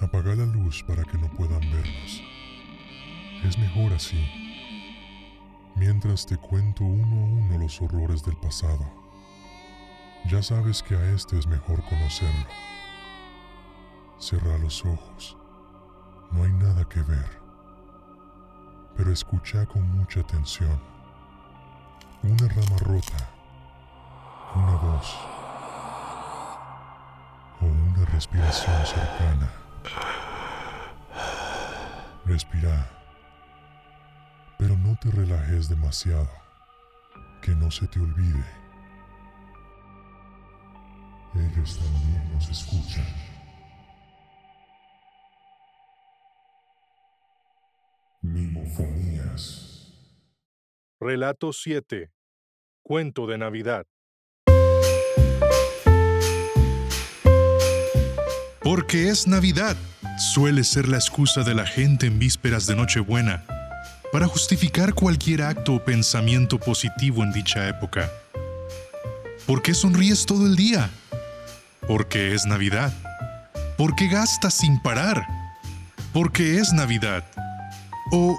Apaga la luz para que no puedan vernos. Es mejor así, mientras te cuento uno a uno los horrores del pasado. Ya sabes que a este es mejor conocerlo. Cerra los ojos. No hay nada que ver. Pero escucha con mucha atención. Una rama rota. Una voz. O una respiración cercana. Respira. Pero no te relajes demasiado. Que no se te olvide. Ellos también nos escuchan. Mimofonías. Relato 7. Cuento de Navidad. Porque es Navidad, suele ser la excusa de la gente en vísperas de Nochebuena para justificar cualquier acto o pensamiento positivo en dicha época. ¿Por qué sonríes todo el día? Porque es Navidad. Porque gastas sin parar. Porque es Navidad. O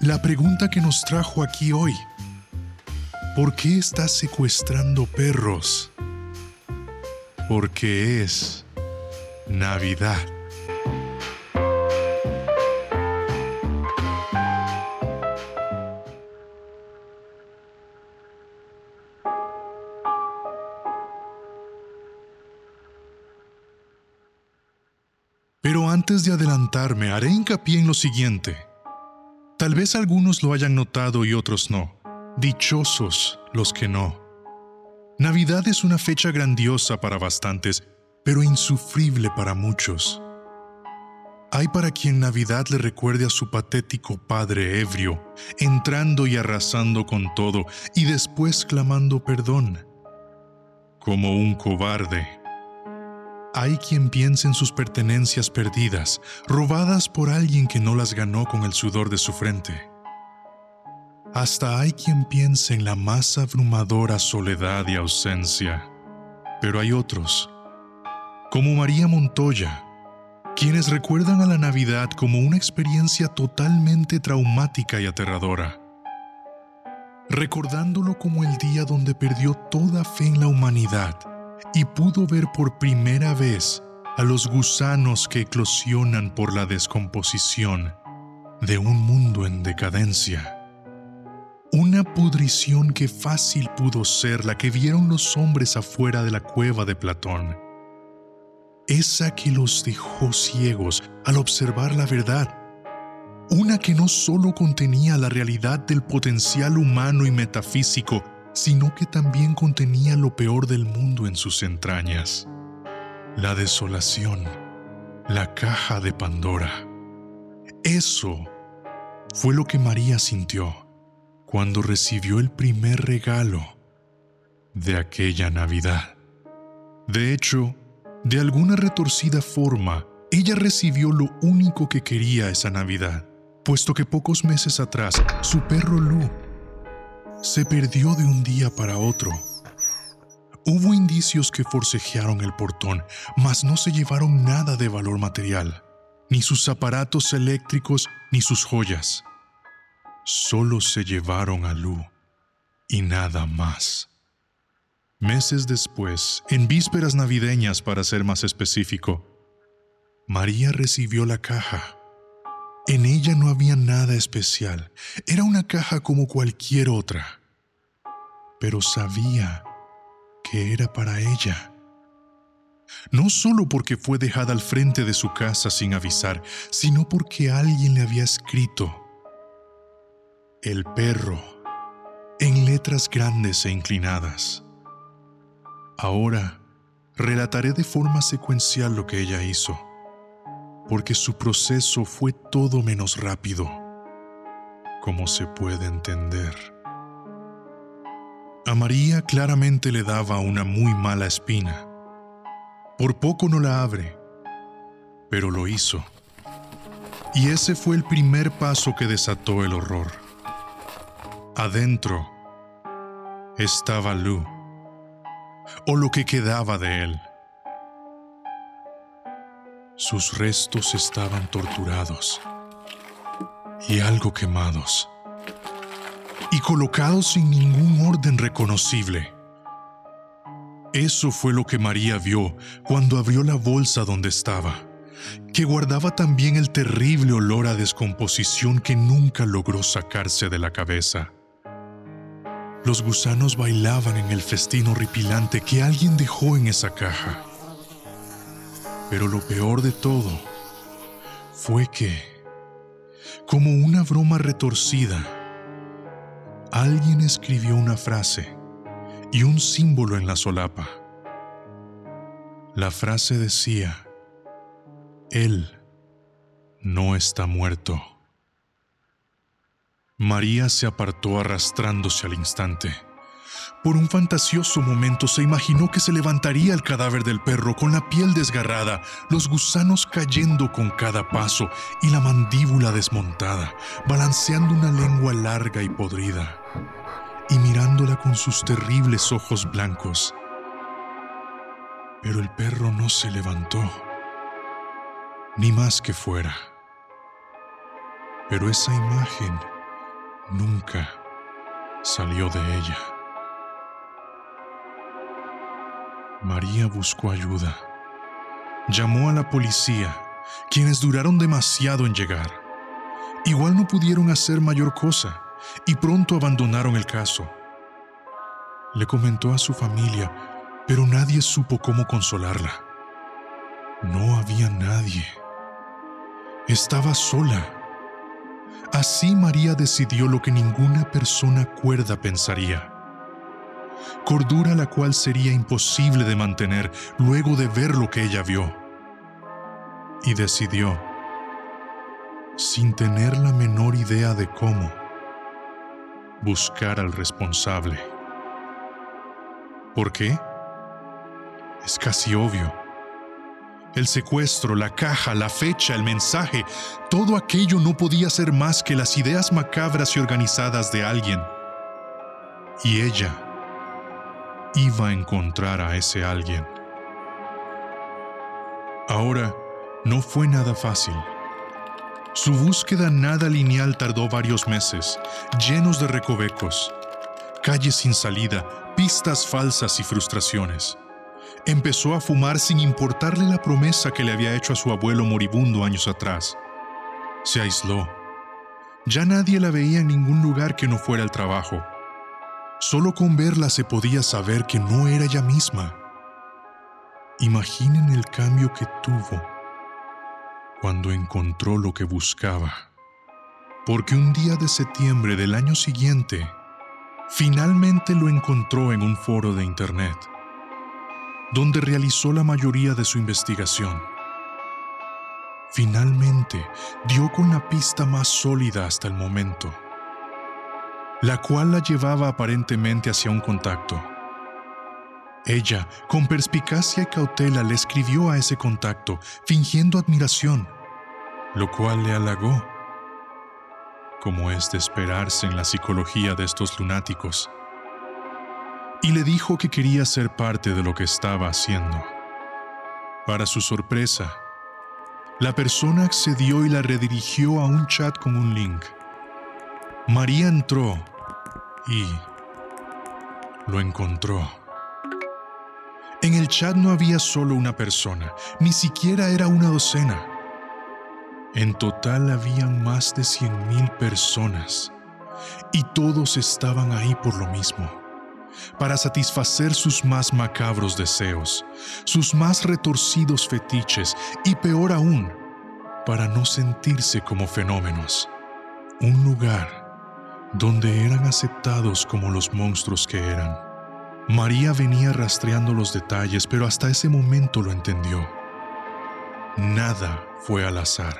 la pregunta que nos trajo aquí hoy. ¿Por qué estás secuestrando perros? Porque es Navidad. Pero antes de adelantarme, haré hincapié en lo siguiente. Tal vez algunos lo hayan notado y otros no. Dichosos los que no. Navidad es una fecha grandiosa para bastantes, pero insufrible para muchos. Hay para quien Navidad le recuerde a su patético padre ebrio, entrando y arrasando con todo y después clamando perdón. Como un cobarde. Hay quien piensa en sus pertenencias perdidas, robadas por alguien que no las ganó con el sudor de su frente. Hasta hay quien piensa en la más abrumadora soledad y ausencia. Pero hay otros, como María Montoya, quienes recuerdan a la Navidad como una experiencia totalmente traumática y aterradora, recordándolo como el día donde perdió toda fe en la humanidad y pudo ver por primera vez a los gusanos que eclosionan por la descomposición de un mundo en decadencia. Una pudrición que fácil pudo ser la que vieron los hombres afuera de la cueva de Platón. Esa que los dejó ciegos al observar la verdad. Una que no solo contenía la realidad del potencial humano y metafísico, sino que también contenía lo peor del mundo en sus entrañas. La desolación, la caja de Pandora. Eso fue lo que María sintió cuando recibió el primer regalo de aquella Navidad. De hecho, de alguna retorcida forma, ella recibió lo único que quería esa Navidad, puesto que pocos meses atrás su perro Lu se perdió de un día para otro. Hubo indicios que forcejearon el portón, mas no se llevaron nada de valor material, ni sus aparatos eléctricos ni sus joyas. Solo se llevaron a Lu y nada más. Meses después, en vísperas navideñas para ser más específico, María recibió la caja. En ella no había nada especial, era una caja como cualquier otra, pero sabía que era para ella. No solo porque fue dejada al frente de su casa sin avisar, sino porque alguien le había escrito, el perro, en letras grandes e inclinadas. Ahora relataré de forma secuencial lo que ella hizo porque su proceso fue todo menos rápido, como se puede entender. A María claramente le daba una muy mala espina. Por poco no la abre, pero lo hizo. Y ese fue el primer paso que desató el horror. Adentro estaba Lu, o lo que quedaba de él. Sus restos estaban torturados y algo quemados y colocados sin ningún orden reconocible. Eso fue lo que María vio cuando abrió la bolsa donde estaba, que guardaba también el terrible olor a descomposición que nunca logró sacarse de la cabeza. Los gusanos bailaban en el festín horripilante que alguien dejó en esa caja. Pero lo peor de todo fue que, como una broma retorcida, alguien escribió una frase y un símbolo en la solapa. La frase decía, Él no está muerto. María se apartó arrastrándose al instante. Por un fantasioso momento se imaginó que se levantaría el cadáver del perro con la piel desgarrada, los gusanos cayendo con cada paso y la mandíbula desmontada, balanceando una lengua larga y podrida y mirándola con sus terribles ojos blancos. Pero el perro no se levantó, ni más que fuera. Pero esa imagen nunca salió de ella. María buscó ayuda. Llamó a la policía, quienes duraron demasiado en llegar. Igual no pudieron hacer mayor cosa y pronto abandonaron el caso. Le comentó a su familia, pero nadie supo cómo consolarla. No había nadie. Estaba sola. Así María decidió lo que ninguna persona cuerda pensaría. Cordura la cual sería imposible de mantener luego de ver lo que ella vio. Y decidió, sin tener la menor idea de cómo, buscar al responsable. ¿Por qué? Es casi obvio. El secuestro, la caja, la fecha, el mensaje, todo aquello no podía ser más que las ideas macabras y organizadas de alguien. Y ella iba a encontrar a ese alguien. Ahora, no fue nada fácil. Su búsqueda nada lineal tardó varios meses, llenos de recovecos, calles sin salida, pistas falsas y frustraciones. Empezó a fumar sin importarle la promesa que le había hecho a su abuelo moribundo años atrás. Se aisló. Ya nadie la veía en ningún lugar que no fuera el trabajo. Solo con verla se podía saber que no era ella misma. Imaginen el cambio que tuvo cuando encontró lo que buscaba. Porque un día de septiembre del año siguiente, finalmente lo encontró en un foro de Internet, donde realizó la mayoría de su investigación. Finalmente dio con la pista más sólida hasta el momento, la cual la llevaba aparentemente hacia un contacto. Ella, con perspicacia y cautela, le escribió a ese contacto, fingiendo admiración, lo cual le halagó, como es de esperarse en la psicología de estos lunáticos, y le dijo que quería ser parte de lo que estaba haciendo. Para su sorpresa, la persona accedió y la redirigió a un chat con un link. María entró y lo encontró. En el chat no había solo una persona, ni siquiera era una docena. En total habían más de 100.000 personas y todos estaban ahí por lo mismo, para satisfacer sus más macabros deseos, sus más retorcidos fetiches y peor aún, para no sentirse como fenómenos. Un lugar donde eran aceptados como los monstruos que eran. María venía rastreando los detalles, pero hasta ese momento lo entendió. Nada fue al azar.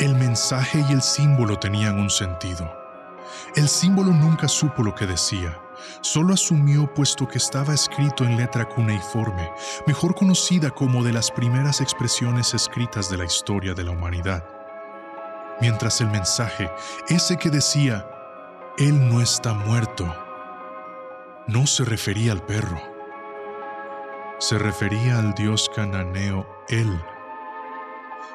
El mensaje y el símbolo tenían un sentido. El símbolo nunca supo lo que decía, solo asumió puesto que estaba escrito en letra cuneiforme, mejor conocida como de las primeras expresiones escritas de la historia de la humanidad. Mientras el mensaje, ese que decía, Él no está muerto, no se refería al perro, se refería al dios cananeo El,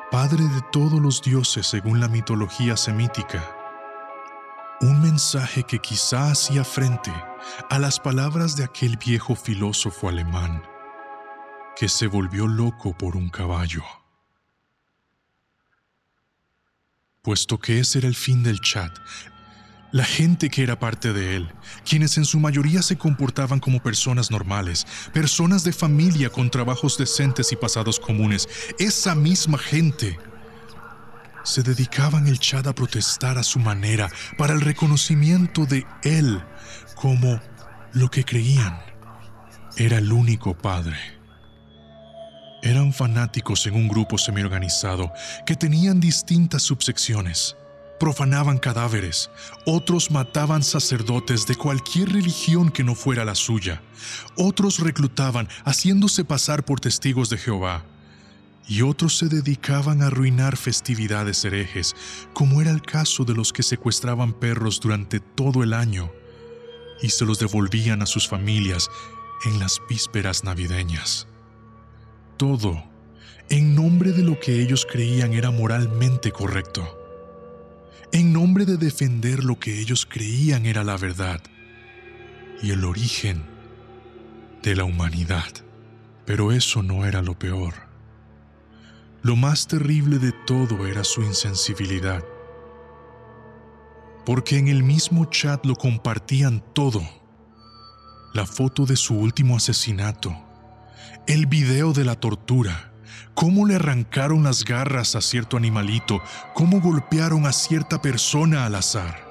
padre de todos los dioses según la mitología semítica. Un mensaje que quizá hacía frente a las palabras de aquel viejo filósofo alemán que se volvió loco por un caballo. Puesto que ese era el fin del chat, la gente que era parte de él, quienes en su mayoría se comportaban como personas normales, personas de familia con trabajos decentes y pasados comunes, esa misma gente se dedicaban el chat a protestar a su manera para el reconocimiento de él como lo que creían era el único padre. Eran fanáticos en un grupo semi-organizado que tenían distintas subsecciones. Profanaban cadáveres, otros mataban sacerdotes de cualquier religión que no fuera la suya, otros reclutaban haciéndose pasar por testigos de Jehová, y otros se dedicaban a arruinar festividades herejes, como era el caso de los que secuestraban perros durante todo el año y se los devolvían a sus familias en las vísperas navideñas. Todo en nombre de lo que ellos creían era moralmente correcto en nombre de defender lo que ellos creían era la verdad y el origen de la humanidad. Pero eso no era lo peor. Lo más terrible de todo era su insensibilidad. Porque en el mismo chat lo compartían todo. La foto de su último asesinato, el video de la tortura, cómo le arrancaron las garras a cierto animalito, cómo golpearon a cierta persona al azar.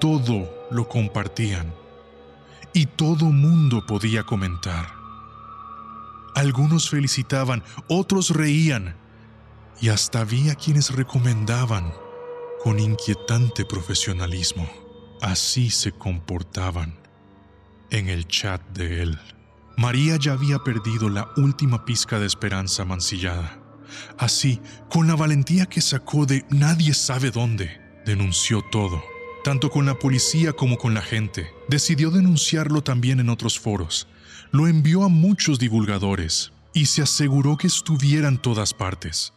Todo lo compartían y todo mundo podía comentar. Algunos felicitaban, otros reían y hasta había quienes recomendaban con inquietante profesionalismo. Así se comportaban en el chat de él. María ya había perdido la última pizca de esperanza mancillada. Así, con la valentía que sacó de nadie sabe dónde, denunció todo, tanto con la policía como con la gente. Decidió denunciarlo también en otros foros. Lo envió a muchos divulgadores y se aseguró que estuviera en todas partes.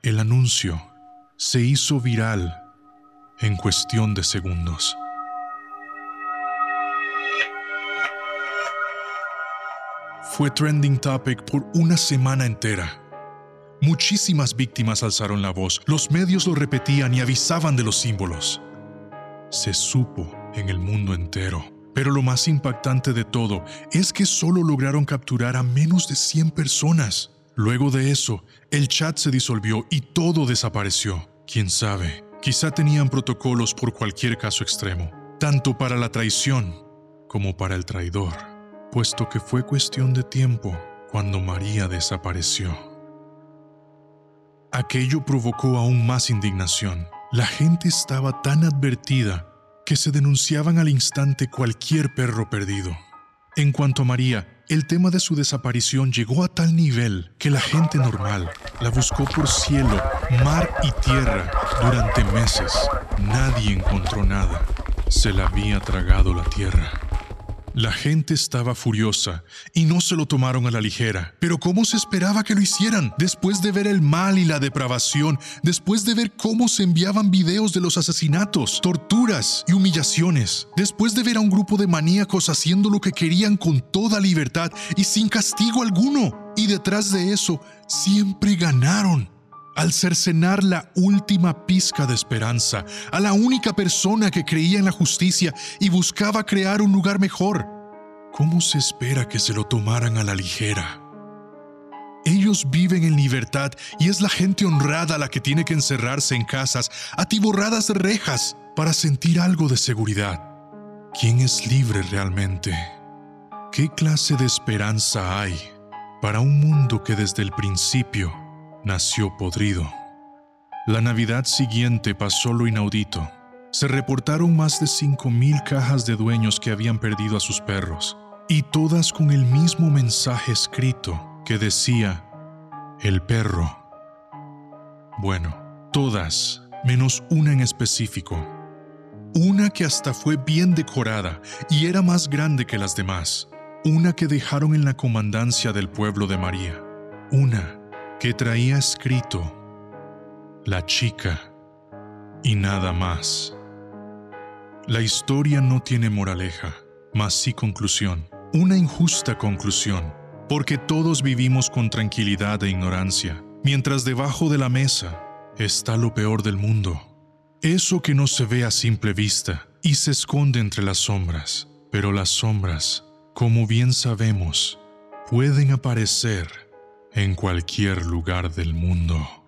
El anuncio se hizo viral en cuestión de segundos. fue trending topic por una semana entera. Muchísimas víctimas alzaron la voz, los medios lo repetían y avisaban de los símbolos. Se supo en el mundo entero. Pero lo más impactante de todo es que solo lograron capturar a menos de 100 personas. Luego de eso, el chat se disolvió y todo desapareció. Quién sabe, quizá tenían protocolos por cualquier caso extremo, tanto para la traición como para el traidor puesto que fue cuestión de tiempo cuando María desapareció. Aquello provocó aún más indignación. La gente estaba tan advertida que se denunciaban al instante cualquier perro perdido. En cuanto a María, el tema de su desaparición llegó a tal nivel que la gente normal la buscó por cielo, mar y tierra durante meses. Nadie encontró nada. Se la había tragado la tierra. La gente estaba furiosa y no se lo tomaron a la ligera. Pero ¿cómo se esperaba que lo hicieran? Después de ver el mal y la depravación, después de ver cómo se enviaban videos de los asesinatos, torturas y humillaciones, después de ver a un grupo de maníacos haciendo lo que querían con toda libertad y sin castigo alguno. Y detrás de eso, siempre ganaron al cercenar la última pizca de esperanza, a la única persona que creía en la justicia y buscaba crear un lugar mejor. ¿Cómo se espera que se lo tomaran a la ligera? Ellos viven en libertad y es la gente honrada la que tiene que encerrarse en casas atiborradas de rejas para sentir algo de seguridad. ¿Quién es libre realmente? ¿Qué clase de esperanza hay para un mundo que desde el principio nació podrido. La Navidad siguiente pasó lo inaudito. Se reportaron más de 5.000 cajas de dueños que habían perdido a sus perros, y todas con el mismo mensaje escrito que decía, el perro. Bueno, todas, menos una en específico. Una que hasta fue bien decorada y era más grande que las demás. Una que dejaron en la comandancia del pueblo de María. Una que traía escrito la chica y nada más. La historia no tiene moraleja, mas sí conclusión, una injusta conclusión, porque todos vivimos con tranquilidad e ignorancia, mientras debajo de la mesa está lo peor del mundo, eso que no se ve a simple vista y se esconde entre las sombras, pero las sombras, como bien sabemos, pueden aparecer en cualquier lugar del mundo.